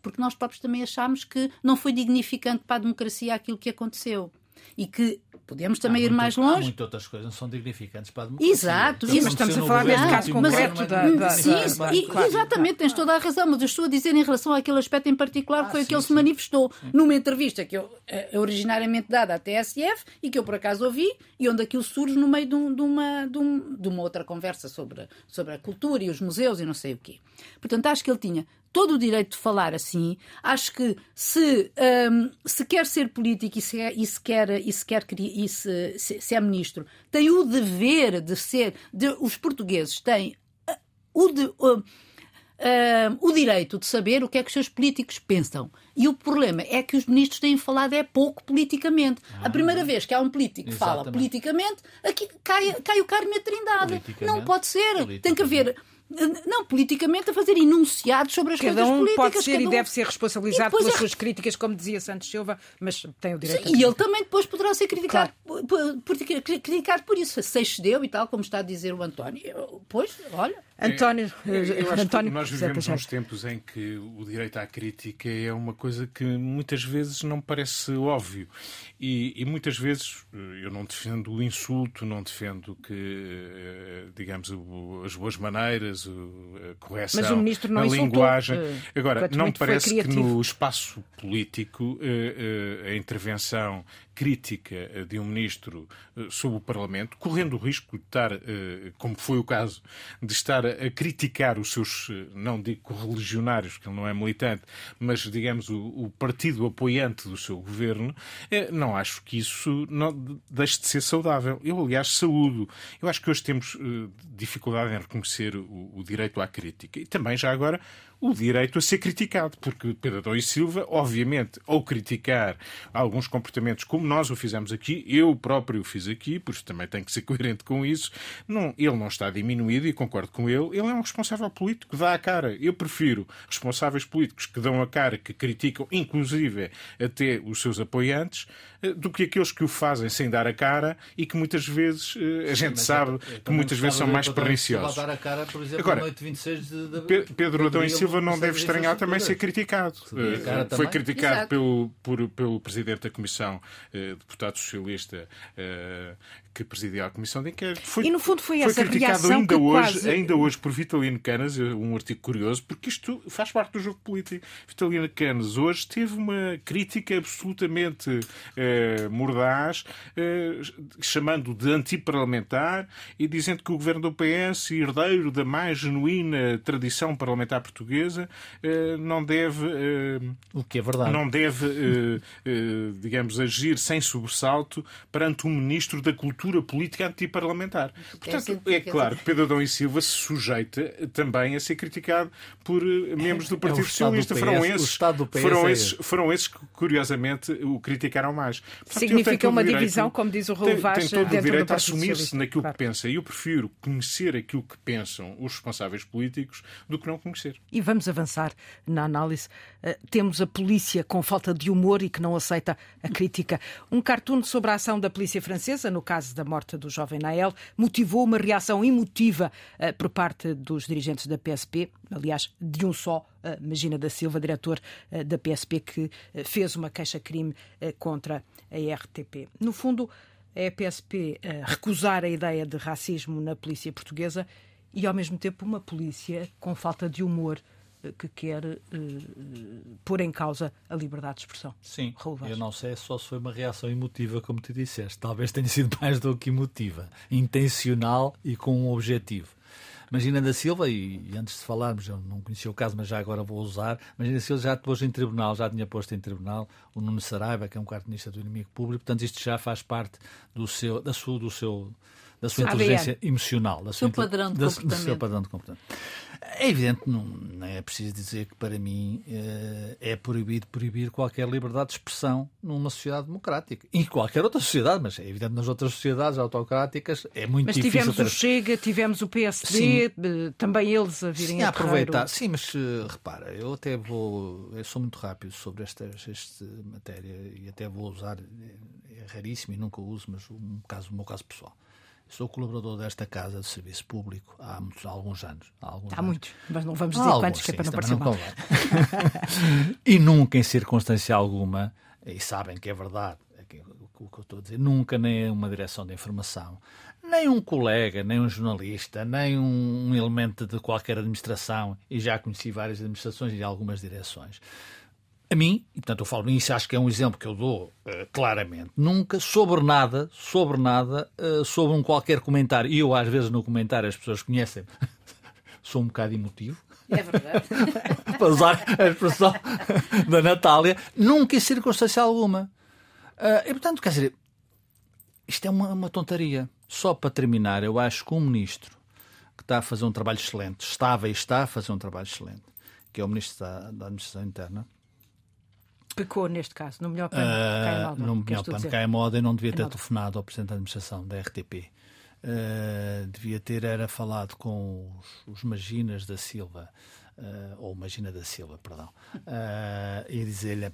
Speaker 3: Porque nós próprios também achámos que não foi dignificante para a democracia aquilo que aconteceu. E que Podemos também ir mais longe. Há
Speaker 2: muitas outras coisas não são dignificantes para a democracia.
Speaker 3: Exato.
Speaker 1: Sim, mas estamos a falar neste caso concreto da, da,
Speaker 3: Sim, da, e, claro, exatamente, tens toda a razão, mas eu estou a dizer em relação àquele aspecto em particular que foi sim, que se manifestou sim. numa entrevista que eu, é originariamente dada à TSF e que eu por acaso ouvi e onde aquilo surge no meio de, um, de, uma, de, um, de uma outra conversa sobre, sobre a cultura e os museus e não sei o quê. Portanto, acho que ele tinha todo o direito de falar assim. Acho que se, um, se quer ser político e se, é, e se quer, e se, quer e se, se, é ministro, tem o dever de ser. De, os portugueses têm uh, o, de, uh, uh, o direito de saber o que é que os seus políticos pensam. E o problema é que os ministros têm falado é pouco politicamente. Ah, a primeira vez que há um político que fala politicamente, aqui cai, cai o Carme Trindade. Não pode ser. Tem que haver não, politicamente, a fazer enunciados sobre as
Speaker 1: Cada
Speaker 3: coisas
Speaker 1: um
Speaker 3: políticas.
Speaker 1: pode ser
Speaker 3: Cada
Speaker 1: e
Speaker 3: um...
Speaker 1: deve ser responsabilizado pelas é... suas críticas, como dizia Santos Silva, mas tem o direito
Speaker 3: Sim, a E ele também depois poderá ser criticado, claro. por, por, criticado por isso. Se excedeu e tal, como está a dizer o António. Pois, olha.
Speaker 1: António,
Speaker 4: eu, eu António nós vivemos uns tempos em que o direito à crítica é uma coisa que muitas vezes não parece óbvio. E, e muitas vezes eh, eu não defendo o insulto, não defendo que, eh, digamos, as boas maneiras, a correção,
Speaker 1: Mas o ministro não
Speaker 4: a
Speaker 1: insultou,
Speaker 4: linguagem. Agora, não me parece que no espaço político a intervenção crítica eh, de um ministro eh, sobre o Parlamento, correndo o risco de estar, eh, como foi o caso, de estar a criticar os seus, não digo correligionários, que ele não é militante, mas, digamos, o, o partido apoiante do seu governo, não acho que isso não deixe de ser saudável. Eu, aliás, saúdo. Eu acho que hoje temos dificuldade em reconhecer o, o direito à crítica. E também, já agora, o direito a ser criticado, porque Pedro Adão e Silva, obviamente, ao criticar alguns comportamentos como nós o fizemos aqui, eu próprio o fiz aqui, por isso também tenho que ser coerente com isso, não, ele não está diminuído e concordo com ele, ele é um responsável político, dá a cara. Eu prefiro responsáveis políticos que dão a cara, que criticam, inclusive até os seus apoiantes, eh, do que aqueles que o fazem sem dar a cara e que muitas vezes eh, a gente Sim, sabe que muitas vezes são mais perniciosos.
Speaker 2: Dar a cara, por exemplo,
Speaker 4: Agora,
Speaker 2: noite 26 de, de,
Speaker 4: Pedro Adão e Silva não deve estranhar também ser criticado. Uh, foi criticado pelo, por, pelo Presidente da Comissão, uh, deputado socialista, uh, que presidia a Comissão de Inquérito.
Speaker 1: Foi, e no fundo foi, foi essa
Speaker 4: criticado
Speaker 1: ainda
Speaker 4: que
Speaker 1: hoje,
Speaker 4: quase... ainda hoje por Vitalino Canas, um artigo curioso, porque isto faz parte do jogo político. Vitalino Canas hoje teve uma crítica absolutamente eh, mordaz, eh, chamando de antiparlamentar e dizendo que o governo do PS, herdeiro da mais genuína tradição parlamentar portuguesa, eh, não deve. Eh,
Speaker 2: o que é verdade.
Speaker 4: Não deve, eh, eh, digamos, agir sem sobressalto perante um ministro da cultura cultura política antiparlamentar. Portanto, é claro que Pedro Adão e Silva se sujeita também a ser criticado por eh, membros do é Partido é Socialista.
Speaker 2: PS,
Speaker 4: foram esses, foram,
Speaker 2: é
Speaker 4: esses, foram esses que, curiosamente, o criticaram mais.
Speaker 1: Portanto, Significa uma direito, divisão, como diz o Raul Vaz,
Speaker 4: tem todo
Speaker 1: o
Speaker 4: direito a assumir-se naquilo claro. que pensa. E eu prefiro conhecer aquilo que pensam os responsáveis políticos do que não conhecer.
Speaker 1: E vamos avançar na análise. Uh, temos a polícia com falta de humor e que não aceita a crítica. Um cartoon sobre a ação da polícia francesa, no caso da morte do jovem Nael, motivou uma reação emotiva uh, por parte dos dirigentes da PSP, aliás, de um só, uh, Magina da Silva, diretor uh, da PSP, que fez uma queixa-crime contra a RTP. No fundo, é a PSP recusar a ideia de racismo na polícia portuguesa e, ao mesmo tempo, uma polícia com falta de humor que quer uh, pôr em causa a liberdade de expressão.
Speaker 2: Sim, eu não sei só se foi uma reação emotiva, como tu disseste. Talvez tenha sido mais do que emotiva, intencional e com um objetivo. Magina da Silva, e, e, antes de falarmos, eu não conhecia o caso, mas já agora vou usar. Magina da Silva já pôs em tribunal, já tinha posto em tribunal o Nuno Saraiva, que é um cartunista do inimigo público, portanto, isto já faz parte do seu, da sua, do seu, da sua inteligência emocional, da sua,
Speaker 3: padrão de
Speaker 2: da, do seu padrão de comportamento. É evidente, não, não é preciso dizer que para mim eh, é proibido proibir qualquer liberdade de expressão numa sociedade democrática. E qualquer outra sociedade, mas é evidente nas outras sociedades autocráticas é muito
Speaker 1: mas
Speaker 2: difícil.
Speaker 1: Mas tivemos ter... o Chega, tivemos o PSD, sim. Eh, também eles a virem
Speaker 2: sim,
Speaker 1: a
Speaker 2: aproveitar. Sim, mas uh, repara, eu até vou. Eu sou muito rápido sobre esta, esta matéria e até vou usar. É, é raríssimo e nunca uso, mas um caso, o meu caso pessoal. Sou colaborador desta Casa de Serviço Público há, muitos, há alguns anos. Há, alguns
Speaker 1: há
Speaker 2: anos.
Speaker 1: muitos, mas não vamos dizer há quantos, que é para não parecer mal.
Speaker 2: e nunca, em circunstância alguma, e sabem que é verdade o que eu estou a dizer, nunca nem uma direção de informação, nem um colega, nem um jornalista, nem um elemento de qualquer administração, e já conheci várias administrações e algumas direções, a mim, e portanto eu falo nisso, acho que é um exemplo que eu dou uh, claramente, nunca sobre nada, sobre nada, uh, sobre um qualquer comentário, e eu às vezes no comentário as pessoas conhecem, sou um bocado emotivo.
Speaker 3: É verdade.
Speaker 2: para usar a expressão da Natália, nunca em circunstância alguma. Uh, e portanto, quer dizer, isto é uma, uma tontaria. Só para terminar, eu acho que um ministro que está a fazer um trabalho excelente, estava e está a fazer um trabalho excelente, que é o ministro da, da Administração Interna,
Speaker 1: Pecou neste caso, no melhor pano uh, cai moda.
Speaker 2: No melhor pano cai moda e não devia ter telefonado ao Presidente da Administração da RTP. Uh, ah, devia ter era falado com os, os Maginas da Silva, uh, ou Magina da Silva, perdão, uh, e dizer-lhe,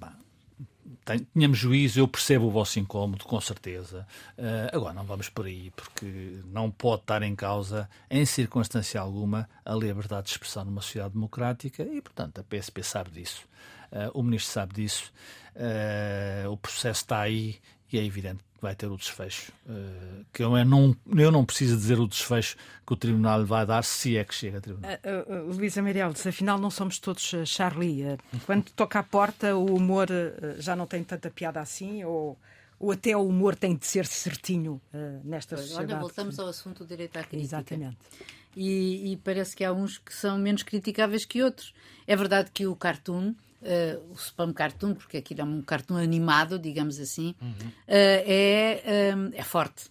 Speaker 2: tínhamos juízo, eu percebo o vosso incómodo, com certeza. Uh, agora, não vamos por aí, porque não pode estar em causa, em circunstância alguma, a liberdade de expressão numa sociedade democrática e, portanto, a PSP sabe disso. Uh, o ministro sabe disso. Uh, o processo está aí e é evidente que vai ter o desfecho. Uh, que eu não, eu não preciso dizer o desfecho que o Tribunal vai dar, se é que chega a Tribunal.
Speaker 1: Uh, uh, Luísa Meirelles, afinal não somos todos Charlie. quando toca à porta, o humor já não tem tanta piada assim? Ou, ou até o humor tem de ser certinho nesta pois, sociedade?
Speaker 3: Olha, voltamos ao assunto do direito à crítica.
Speaker 1: Exatamente.
Speaker 3: E, e parece que há uns que são menos criticáveis que outros. É verdade que o cartoon Uh, o spam cartoon, porque aquilo é um cartoon animado, digamos assim, uhum. uh, é, um, é forte.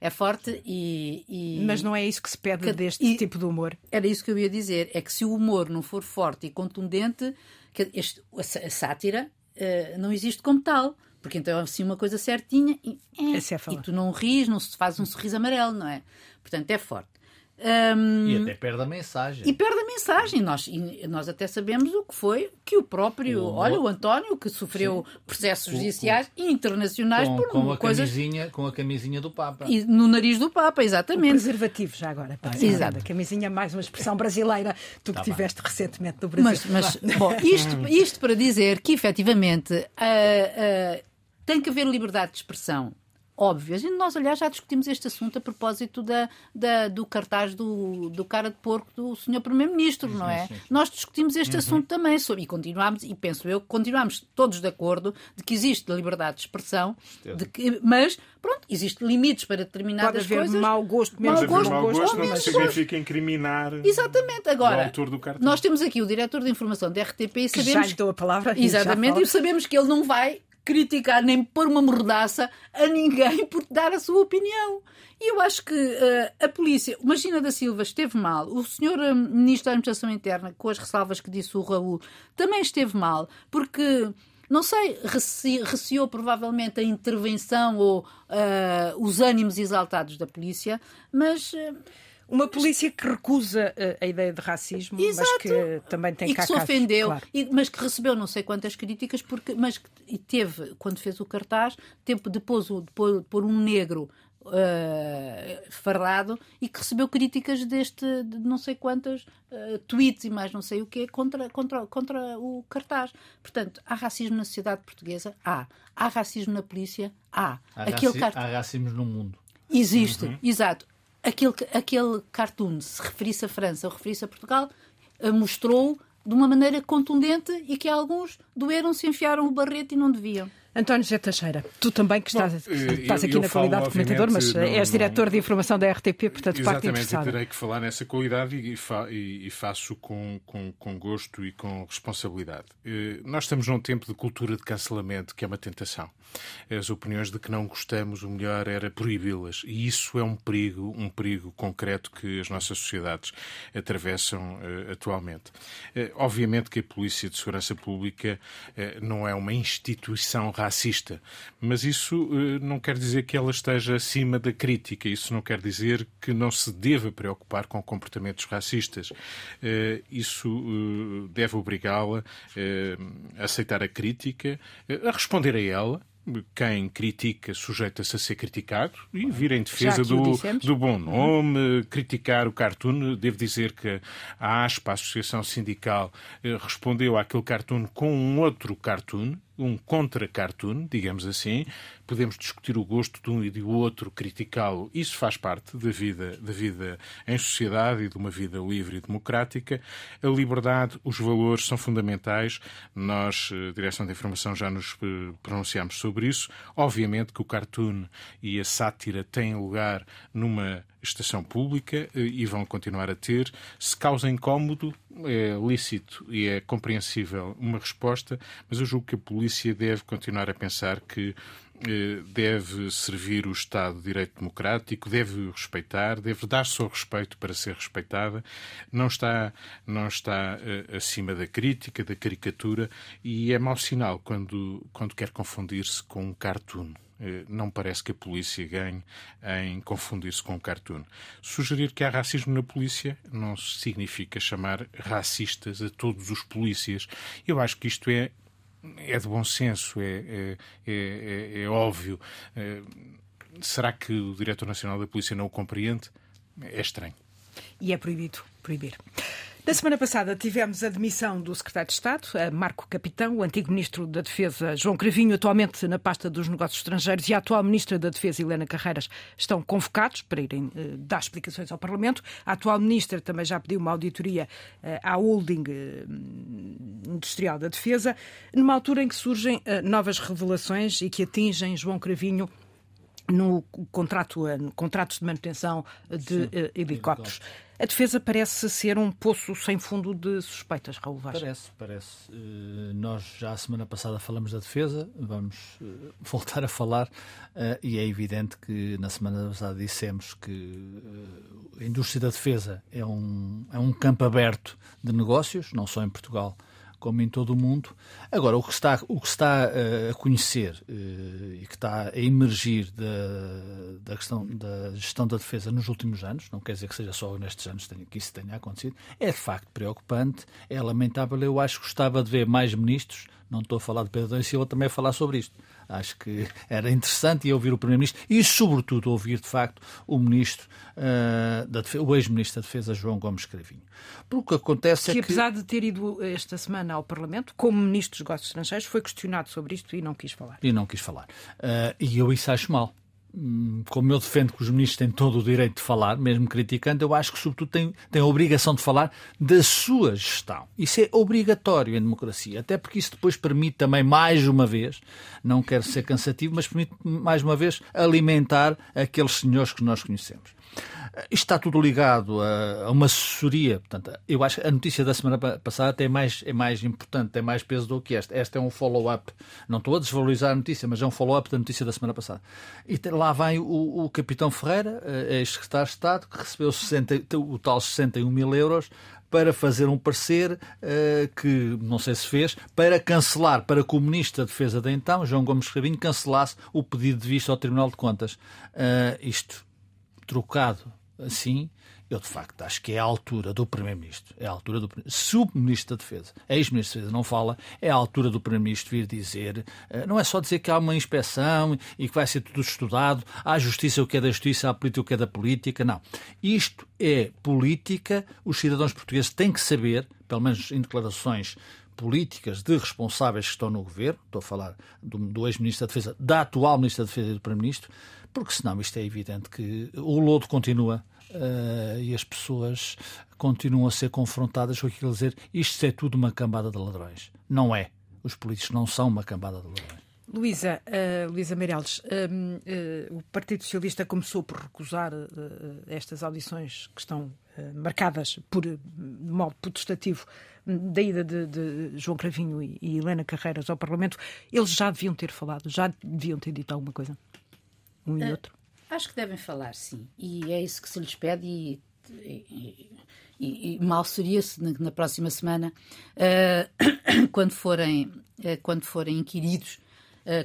Speaker 3: É forte e, e...
Speaker 1: Mas não é isso que se pede que... deste e... tipo de humor.
Speaker 3: Era isso que eu ia dizer. É que se o humor não for forte e contundente, que este, a sátira uh, não existe como tal. Porque então é assim uma coisa certinha e, é, é e tu não ris, não se faz um sorriso amarelo, não é? Portanto, é forte.
Speaker 2: Um, e até perde a mensagem.
Speaker 3: E perde a mensagem. Nós, nós até sabemos o que foi que o próprio, o, olha, o António, que sofreu sim, processos o, judiciais o, internacionais
Speaker 2: com,
Speaker 3: por
Speaker 2: com a
Speaker 3: coisas...
Speaker 2: camisinha Com a camisinha do Papa.
Speaker 3: E no nariz do Papa, exatamente. O
Speaker 1: preservativo, já agora. Ah, Exato. A camisinha, mais uma expressão brasileira, tu que tá tiveste bem. recentemente no Brasil.
Speaker 3: Mas, mas bom, isto, isto para dizer que, efetivamente, uh, uh, tem que haver liberdade de expressão óbvias. E nós, aliás, já discutimos este assunto a propósito da, da do cartaz do, do cara de porco do Sr. Primeiro-Ministro, não é? Sim, sim. Nós discutimos este uhum. assunto também sobre, e continuamos, e penso eu que continuamos todos de acordo de que existe liberdade de expressão, de que, mas, pronto, existem limites para determinadas
Speaker 1: Pode haver
Speaker 3: coisas.
Speaker 1: mau gosto,
Speaker 4: menos mau gosto, mau gosto, não significa incriminar
Speaker 3: Exatamente. Agora,
Speaker 4: o autor do cartaz.
Speaker 3: Nós temos aqui o diretor de informação da RTP e sabemos...
Speaker 1: Que já lhe dou a palavra.
Speaker 3: Exatamente, e sabemos que ele não vai criticar nem pôr uma mordaça a ninguém por dar a sua opinião. E eu acho que uh, a polícia, Magina da Silva esteve mal, o senhor uh, Ministro da Administração Interna, com as ressalvas que disse o Raul, também esteve mal, porque não sei, receou provavelmente a intervenção ou uh, os ânimos exaltados da polícia, mas. Uh,
Speaker 1: uma polícia que recusa uh, a ideia de racismo, Exato. mas que também tem
Speaker 3: e que se ofendeu, claro. e, mas que recebeu não sei quantas críticas, porque, mas que teve, quando fez o cartaz, tempo depois de pôr, pôr um negro uh, fardado e que recebeu críticas deste de não sei quantas uh, tweets e mais não sei o quê contra, contra, contra o cartaz. Portanto, há racismo na sociedade portuguesa? Há. Há racismo na polícia? Há.
Speaker 2: Há, Aquele raci há racismo no mundo.
Speaker 3: Existe, uhum. exato aquele, aquele cartoon, se referisse a França ou referisse a Portugal, eh, mostrou de uma maneira contundente e que alguns doeram-se, enfiaram o barrete e não deviam.
Speaker 1: António José Teixeira, tu também que estás, Bom, estás aqui eu, eu na qualidade de comentador, mas não, és diretor de informação da RTP, portanto, parte interessada.
Speaker 4: Exatamente, terei que falar nessa qualidade e, fa e, e faço com, com, com, gosto e com responsabilidade. Eh, nós estamos num tempo de cultura de cancelamento que é uma tentação. As opiniões de que não gostamos, o melhor era proibi-las. E isso é um perigo, um perigo concreto que as nossas sociedades atravessam atualmente. Obviamente que a Polícia de Segurança Pública não é uma instituição racista, mas isso não quer dizer que ela esteja acima da crítica. Isso não quer dizer que não se deva preocupar com comportamentos racistas. isso deve obrigá-la a aceitar a crítica, a responder a ela quem critica sujeita-se a ser criticado e vir em defesa do, do bom nome, uhum. criticar o cartoon. Devo dizer que a ASPA, a Associação Sindical, eh, respondeu àquele cartoon com um outro cartoon, um contra-cartoon, digamos assim. Podemos discutir o gosto de um e do outro, criticá-lo. Isso faz parte da vida, da vida em sociedade e de uma vida livre e democrática. A liberdade, os valores são fundamentais. Nós, eh, Direção da Informação, já nos eh, pronunciamos sobre isso. Obviamente que o cartoon e a sátira têm lugar numa estação pública eh, e vão continuar a ter. Se causa incómodo, é lícito e é compreensível uma resposta, mas eu julgo que a polícia deve continuar a pensar que deve servir o Estado de Direito Democrático, deve respeitar, deve dar-se ao respeito para ser respeitada, não está, não está uh, acima da crítica, da caricatura, e é mau sinal quando, quando quer confundir-se com um cartoon. Eh, não parece que a polícia ganhe em confundir-se com um cartoon. Sugerir que há racismo na polícia não significa chamar racistas a todos os polícias. Eu acho que isto é, é de bom senso, é, é, é, é, é óbvio. Eh, será que o Diretor Nacional da Polícia não o compreende? É estranho.
Speaker 1: E é proibido proibir. Na semana passada tivemos a demissão do secretário de Estado, Marco Capitão, o antigo ministro da Defesa João Cravinho, atualmente na pasta dos negócios estrangeiros, e a atual ministra da Defesa Helena Carreiras estão convocados para irem eh, dar explicações ao Parlamento. A atual ministra também já pediu uma auditoria eh, à holding eh, industrial da Defesa, numa altura em que surgem novas revelações e que atingem João Cravinho no contrato, no contratos de manutenção de Sim, helicópteros. A defesa parece ser um poço sem fundo de suspeitas, Raul Vaz.
Speaker 2: Parece, parece. Nós já a semana passada falamos da defesa, vamos voltar a falar, e é evidente que na semana passada dissemos que a indústria da defesa é um, é um campo aberto de negócios, não só em Portugal, como em todo o mundo. Agora, o que está, o que está uh, a conhecer uh, e que está a emergir da, da questão da gestão da defesa nos últimos anos, não quer dizer que seja só nestes anos que isso tenha acontecido, é de facto preocupante, é lamentável. Eu acho que gostava de ver mais ministros, não estou a falar de Pedro Domingos Silva, também a falar sobre isto Acho que era interessante ouvir o Primeiro-Ministro e, sobretudo, ouvir, de facto, o Ministro, uh, da Defesa, o ex-Ministro da Defesa, João Gomes Cravinho. Porque o que acontece
Speaker 1: que,
Speaker 2: é que...
Speaker 1: apesar de ter ido esta semana ao Parlamento, como Ministro dos Negócios Estrangeiros, foi questionado sobre isto e não quis falar.
Speaker 2: E não quis falar. Uh, e eu isso acho mal. Hum, como eu defendo que os ministros têm todo o direito de falar, mesmo criticando, eu acho que, sobretudo, têm, têm a obrigação de falar da sua gestão. Isso é obrigatório em democracia, até porque isso depois permite também, mais uma vez, não quero ser cansativo, mas permite, mais uma vez, alimentar aqueles senhores que nós conhecemos. Está tudo ligado a, uma assessoria. Portanto, eu acho que a notícia da semana passada é mais, é mais importante, tem mais peso do que esta. Esta é um follow-up. Não estou a desvalorizar a notícia, mas é um follow-up da notícia da semana passada. E lá vem o, o capitão Ferreira, eh, ex-secretário de Estado, que recebeu 60, o tal 61 mil euros para fazer um parecer uh, que não sei se fez, para cancelar, para que o Ministro da Defesa de então, João Gomes Cravinho, cancelasse o pedido de vista ao Tribunal de Contas. Uh, isto trocado assim, eu de facto acho que é a altura do Primeiro-Ministro. É a altura do Se o Ministro da Defesa, ex-Ministro da Defesa, não fala, é a altura do Primeiro-Ministro vir dizer. Eh, não é só dizer que há uma inspeção e que vai ser tudo estudado, há justiça o que é da justiça, há política o que é da política. Não. Isto é política, os cidadãos portugueses têm que saber, pelo menos em declarações políticas de responsáveis que estão no governo, estou a falar do, do ex-ministro da Defesa, da atual ministra da Defesa e do Primeiro-Ministro, porque senão isto é evidente que o lodo continua uh, e as pessoas continuam a ser confrontadas com aquilo dizer isto é tudo uma cambada de ladrões. Não é. Os políticos não são uma cambada de ladrões.
Speaker 1: Luísa, uh, Luísa Meireles, uh, uh, o Partido Socialista começou por recusar estas audições que estão marcadas por de modo protestativo da ida de, de, João Cravinho e, e Helena Carreiras ao Parlamento. Eles já deviam ter falado, já deviam ter dito alguma coisa? Um e uh, outro?
Speaker 3: Acho que devem falar, sim. E é isso que se lhes pede e, e, e, e mal seria se na, na próxima semana, uh, quando, forem, uh, quando forem inquiridos,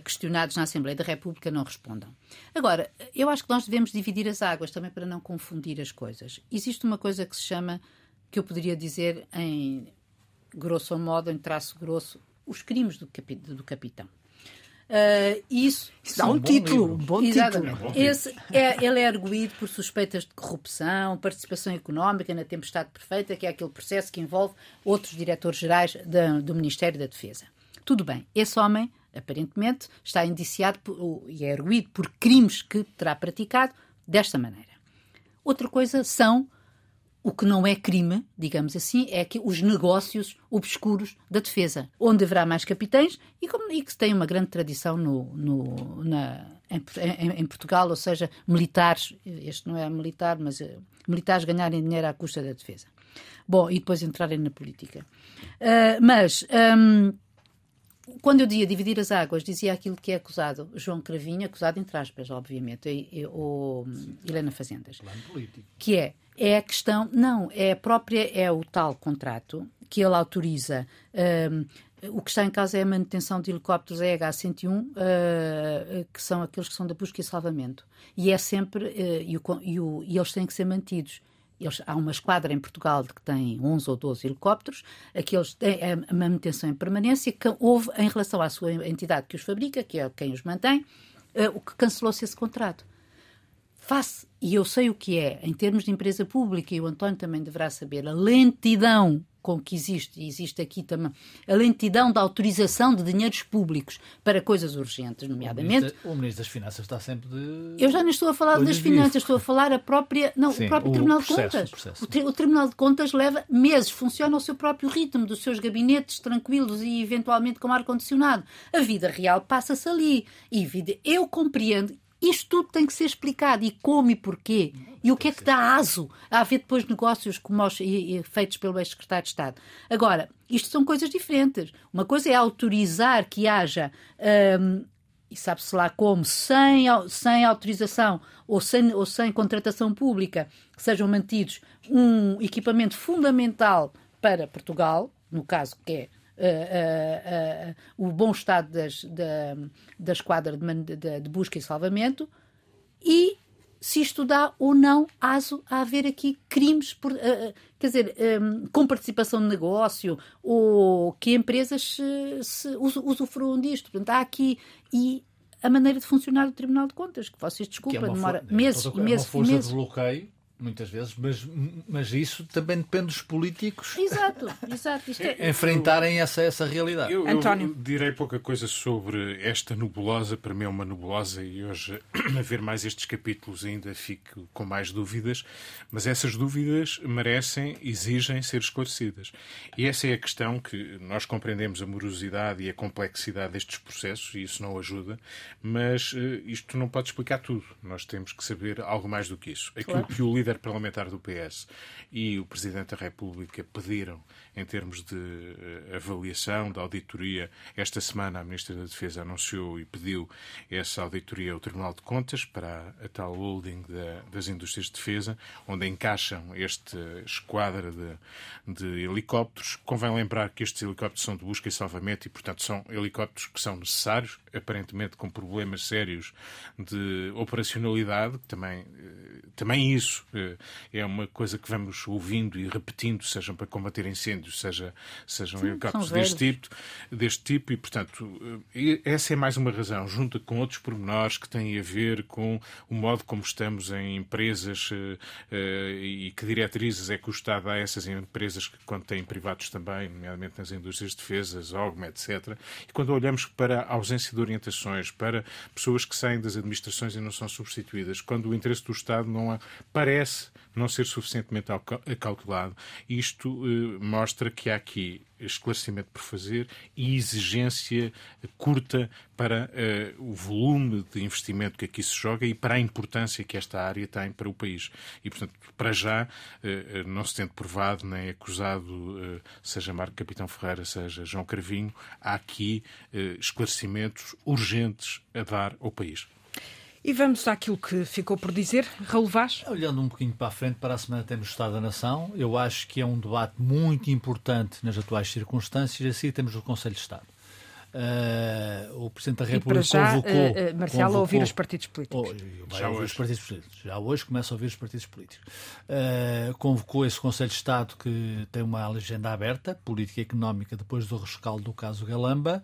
Speaker 3: questionados na Assembleia da República, não respondam. Agora, eu acho que nós devemos dividir as águas também para não confundir as coisas. Existe uma coisa que se chama, que eu poderia dizer em grosso modo, em traço grosso, os crimes do, capi do capitão. Uh, isso,
Speaker 1: isso dá um, um título, um bom
Speaker 3: Exatamente.
Speaker 1: título.
Speaker 3: Esse é, ele é arguído por suspeitas de corrupção, participação económica na tempestade perfeita, que é aquele processo que envolve outros diretores gerais da, do Ministério da Defesa. Tudo bem, esse homem, aparentemente, está indiciado por, e é arguído por crimes que terá praticado desta maneira. Outra coisa são o que não é crime, digamos assim, é que os negócios obscuros da defesa, onde haverá mais capitães e, como, e que tem uma grande tradição no, no na, em, em, em, Portugal, ou seja, militares, este não é militar, mas uh, militares ganharem dinheiro à custa da defesa. Bom, e depois entrarem na política. Uh, mas. Um, quando eu dizia dividir as águas, dizia aquilo que é acusado João Cravinho, acusado entre aspas, obviamente, ou Helena Fazendas. Que é é a questão, não, é a própria, é o tal contrato que ele autoriza. Um, o que está em causa é a manutenção de helicópteros EH-101, uh, que são aqueles que são da busca e salvamento. E é sempre, uh, e, o, e, o, e, eles têm que ser mantidos. Eles, há uma esquadra em Portugal que tem 11 ou 12 helicópteros, aqueles têm a manutenção em permanência, que houve em relação à sua entidade que os fabrica, que é quem os mantém, uh, o que cancelou-se esse contrato. Face, e eu sei o que é, em termos de empresa pública, e o António também deverá saber, a lentidão com que existe, e existe aqui também, a lentidão da autorização de dinheiros públicos para coisas urgentes, nomeadamente.
Speaker 2: O Ministro, o ministro das Finanças está sempre de.
Speaker 3: Eu já não estou a falar das finanças, estou a falar a própria. Não, Sim, o próprio o Tribunal processo, de Contas. O, processo. O, tri, o, Tribunal de Contas leva meses, funciona ao seu próprio ritmo, dos seus gabinetes tranquilos e eventualmente com ar-condicionado. A vida real passa-se ali. E vida, eu compreendo, Isto tudo tem que ser explicado. E como e porquê. E o que é que dá aso a haver depois negócios como os, e, e, feitos pelo ex-secretário de Estado. Agora, isto são coisas diferentes. Uma coisa é autorizar que haja. Hum, e sabe-se lá como, sem, sem autorização ou sem, ou sem contratação pública, que sejam mantidos um equipamento fundamental para Portugal, no caso que é uh, uh, o bom estado das, da, da esquadra de, de, de, busca e salvamento e se isto dá ou não aso a haver aqui crimes, por, quer dizer, um, com participação de negócio ou que empresas se, se usufruam disto. Portanto, há aqui e a maneira de funcionar do Tribunal de Contas, que vocês desculpem, é demora meses,
Speaker 2: é
Speaker 3: meses,
Speaker 2: uma força
Speaker 3: meses.
Speaker 2: de bloqueio muitas vezes, mas, mas isso também depende dos políticos
Speaker 3: exato, exato.
Speaker 2: É... enfrentarem essa, essa realidade.
Speaker 4: Eu, eu, direi pouca coisa sobre esta nebulosa, para mim é uma nebulosa e hoje a ver mais estes capítulos ainda fico com mais dúvidas, mas essas dúvidas merecem, exigem ser esclarecidas. E essa é a questão que nós compreendemos a morosidade e a complexidade destes processos e isso não ajuda, mas uh, isto não pode explicar tudo. Nós temos que saber algo mais do que isso. Aquilo claro. que o líder líder parlamentar do PS e o Presidente da República pediram, em termos de uh, avaliação, da auditoria, esta semana a Ministra da Defesa anunciou e pediu essa auditoria ao Tribunal de Contas para a, tal holding da, das indústrias de defesa, onde encaixam este esquadra de, de helicópteros. Convém lembrar que estes helicópteros são de busca e salvamento e, portanto, são helicópteros que são necessários, aparentemente com problemas sérios de operacionalidade, também, eh, também isso é uma coisa que vamos ouvindo e repetindo, sejam para combater incêndios, seja, sejam Sim, helicópteros deste tipo, deste tipo, e portanto, essa é mais uma razão, junto com outros pormenores que têm a ver com o modo como estamos em empresas uh, uh, e que diretrizes é que o Estado dá a essas empresas que quando têm privados também, nomeadamente nas indústrias de defesas, OGMA, etc. E quando olhamos para a ausência de orientações, para pessoas que saem das administrações e não são substituídas, quando o interesse do Estado não parece parece não ser suficientemente acautelado. Isto eh, mostra que há aqui esclarecimento por fazer e exigência curta para eh, o volume de investimento que aqui se joga e para a importância que esta área tem para o país. E, portanto, para já, eh, não se tendo provado nem acusado, eh, seja Marco Capitão Ferreira, seja João Carvinho, há aqui eh, esclarecimentos urgentes a dar ao país.
Speaker 1: E vamos àquilo que ficou por dizer, Raul Vaz.
Speaker 2: Olhando um pouquinho para a frente, para a semana temos Estado da Nação. Eu acho que é um debate muito importante nas atuais circunstâncias. Assim temos o Conselho de Estado. Uh, o Presidente da República já, convocou. Uh,
Speaker 1: Marcelo, convocou, a ouvir os partidos políticos.
Speaker 2: Oh, já ouvir os partidos políticos. Já hoje começa a ouvir os partidos políticos. Uh, convocou esse Conselho de Estado que tem uma legenda aberta, política e económica, depois do rescaldo do caso Galamba,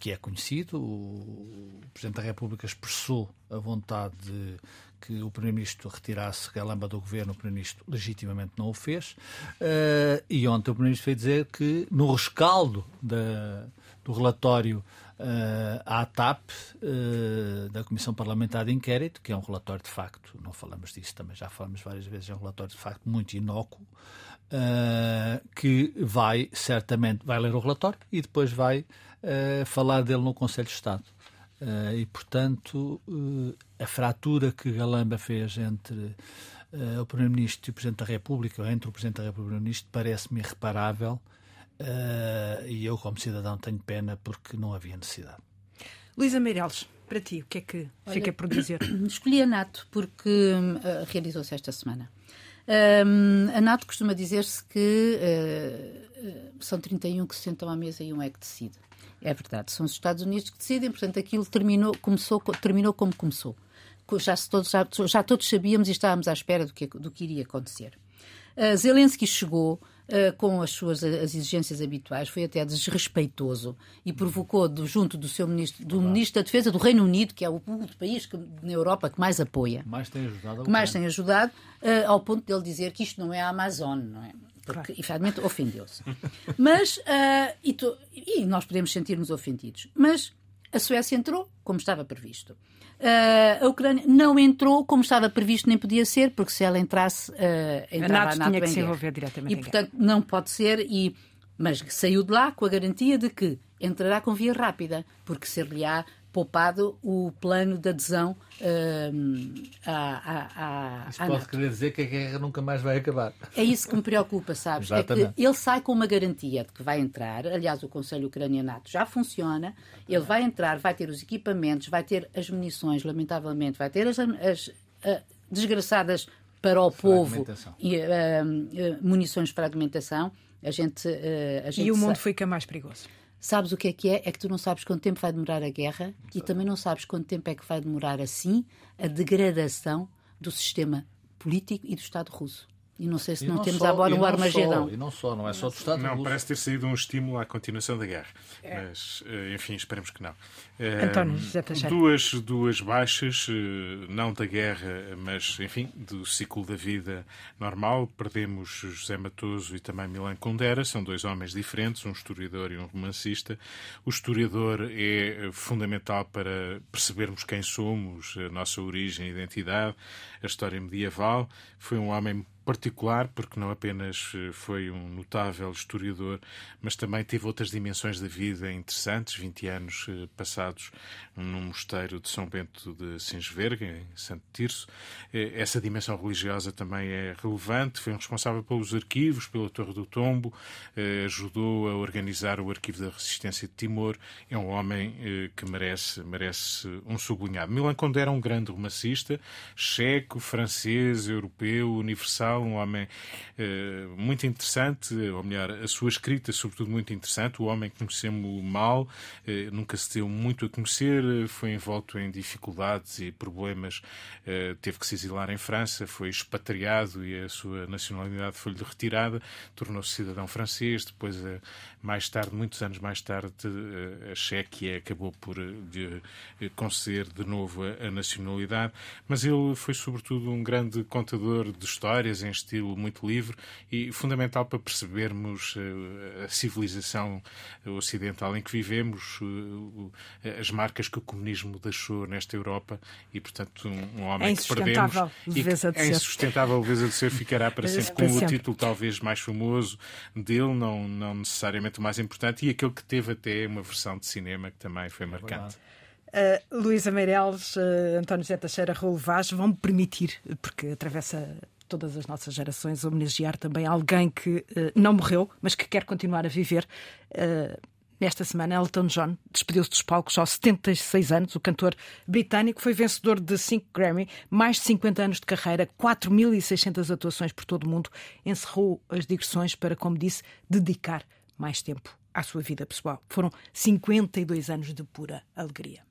Speaker 2: que é conhecido. O Presidente da República expressou a vontade de que o Primeiro-Ministro retirasse Galamba do governo, o Primeiro-Ministro legitimamente não o fez. e ontem o Primeiro-Ministro veio dizer que no rescaldo da do relatório uh, à TAP, uh, da Comissão Parlamentar de Inquérito, que é um relatório de facto, não falamos disso também, já falamos várias vezes, é um relatório de facto muito inócuo, uh, que vai certamente, vai ler o relatório e depois vai falar dele no Conselho de Estado. e, portanto, a fratura que Galamba fez entre o Primeiro-Ministro e o Presidente da República, ou entre o Presidente da República e o Primeiro-Ministro, parece-me irreparável Uh, e eu, como cidadão, tenho pena porque não havia necessidade.
Speaker 1: Luísa Meireles, para ti, o que é que Olha, fica por dizer?
Speaker 3: Escolhi a NATO porque uh, realizou-se esta semana. Uh, a NATO costuma dizer-se que são 31 que se sentam à mesa e um é que decide. É verdade, são os Estados Unidos que decidem, portanto aquilo terminou, começou, terminou como começou. Já todos, já, já todos sabíamos e estávamos à espera do que, do que iria acontecer. Zelensky chegou, uh, com as suas as exigências habituais, foi até desrespeitoso e provocou do, junto do seu ministro, do ministro da Defesa do Reino Unido, que é o, o país que, na Europa que mais apoia,
Speaker 2: mais tem ajudado,
Speaker 3: que mais tem ajudado, uh, ao ponto de ele dizer que isto não é a Amazon, não é? Porque, claro. efetivamente, ofendeu-se. Mas, uh, e, to, e nós podemos sentir-nos ofendidos. Mas a Suécia entrou como estava previsto. Uh, a Ucrânia não entrou como estava previsto, nem podia ser, porque se ela entrasse, uh, entrava
Speaker 1: a NATO, a NATO tinha que se envolver diretamente.
Speaker 3: E, portanto, não pode ser, e, mas saiu de lá com a garantia de que entrará com via rápida, porque ser-lhe-á poupado o plano de adesão uh, à,
Speaker 2: à, Isso pode querer dizer que a guerra nunca mais vai acabar.
Speaker 3: É isso que me preocupa, sabes? É que ele sai com uma garantia de que vai entrar. Aliás, o Conselho Ucranianato já funciona. Ele vai entrar, vai ter os equipamentos, vai ter as munições, lamentavelmente, vai ter as, as uh, desgraçadas para o povo e uh, munições de fragmentação. A gente, a gente
Speaker 1: e o mundo fica mais perigoso.
Speaker 3: Sabes o que é que é? É que tu não sabes quanto tempo vai demorar a guerra e também não sabes quanto tempo é que vai demorar assim a degradação do sistema político e do Estado russo. E não sei se não, não, temos só, agora um Armagedão.
Speaker 2: Só, e não só, não é só do Estado
Speaker 4: Não, parece ter saído um estímulo à continuação da guerra. É. Mas, eh, enfim, esperemos que não.
Speaker 1: Eh, António,
Speaker 4: duas, duas baixas, eh, não da guerra, mas, enfim, do ciclo da vida normal. Perdemos José Matoso e também Milan Kundera, são dois homens diferentes, um historiador e um romancista. O historiador é fundamental para percebermos quem somos, a nossa origem e identidade, a história medieval. Foi um homem particular, porque não apenas eh, foi um notável historiador, mas também teve outras dimensões da vida interessantes, 20 anos eh, passados num mosteiro de São Bento de Sinsverga, em Santo Tirso. Eh, essa dimensão religiosa também é relevante, foi um responsável pelos arquivos, pela Torre do Tombo, ajudou a organizar o Arquivo da Resistência de Timor, é um homem que merece, merece um sublinhado. Milan Condé era um grande romancista, checo, francês, europeu, universal, um homem uh, muito interessante, ou melhor, a sua escrita, sobretudo, muito interessante. O homem conhecemos mal, uh, nunca se deu muito a conhecer, foi envolto em dificuldades e problemas, uh, teve que se exilar em França, foi expatriado e a sua nacionalidade foi-lhe retirada, tornou-se cidadão francês, depois, mais tarde, muitos anos mais tarde, a Chequia acabou por lhe conceder de novo a, a nacionalidade, mas ele foi, sobretudo, um grande contador de histórias, em estilo muito livre e fundamental para percebermos eh, a civilização ocidental em que vivemos, as marcas que o comunismo deixou nesta Europa e, portanto, um homem
Speaker 1: é
Speaker 4: que perdemos.
Speaker 1: E que
Speaker 4: é insustentável leveza de ser ficará para sempre com o título talvez mais famoso dele, não, não necessariamente o mais importante, e aquele que teve até uma versão de cinema que também foi marcante.
Speaker 1: Uh, Luísa Meireles, uh, António José Teixeira, Raul Vaz vão-me permitir, porque atravessa todas as nossas gerações, homenagear também alguém que uh, não morreu, mas que quer continuar a viver. Uh, Nesta semana, Elton John despediu-se dos palcos aos 76 anos. O cantor britânico foi vencedor de 5 Grammy, mais de 50 anos de carreira, 4.600 atuações por todo o mundo. Encerrou as digressões para, como disse, dedicar mais tempo à sua vida pessoal. Foram 52 anos de pura alegria.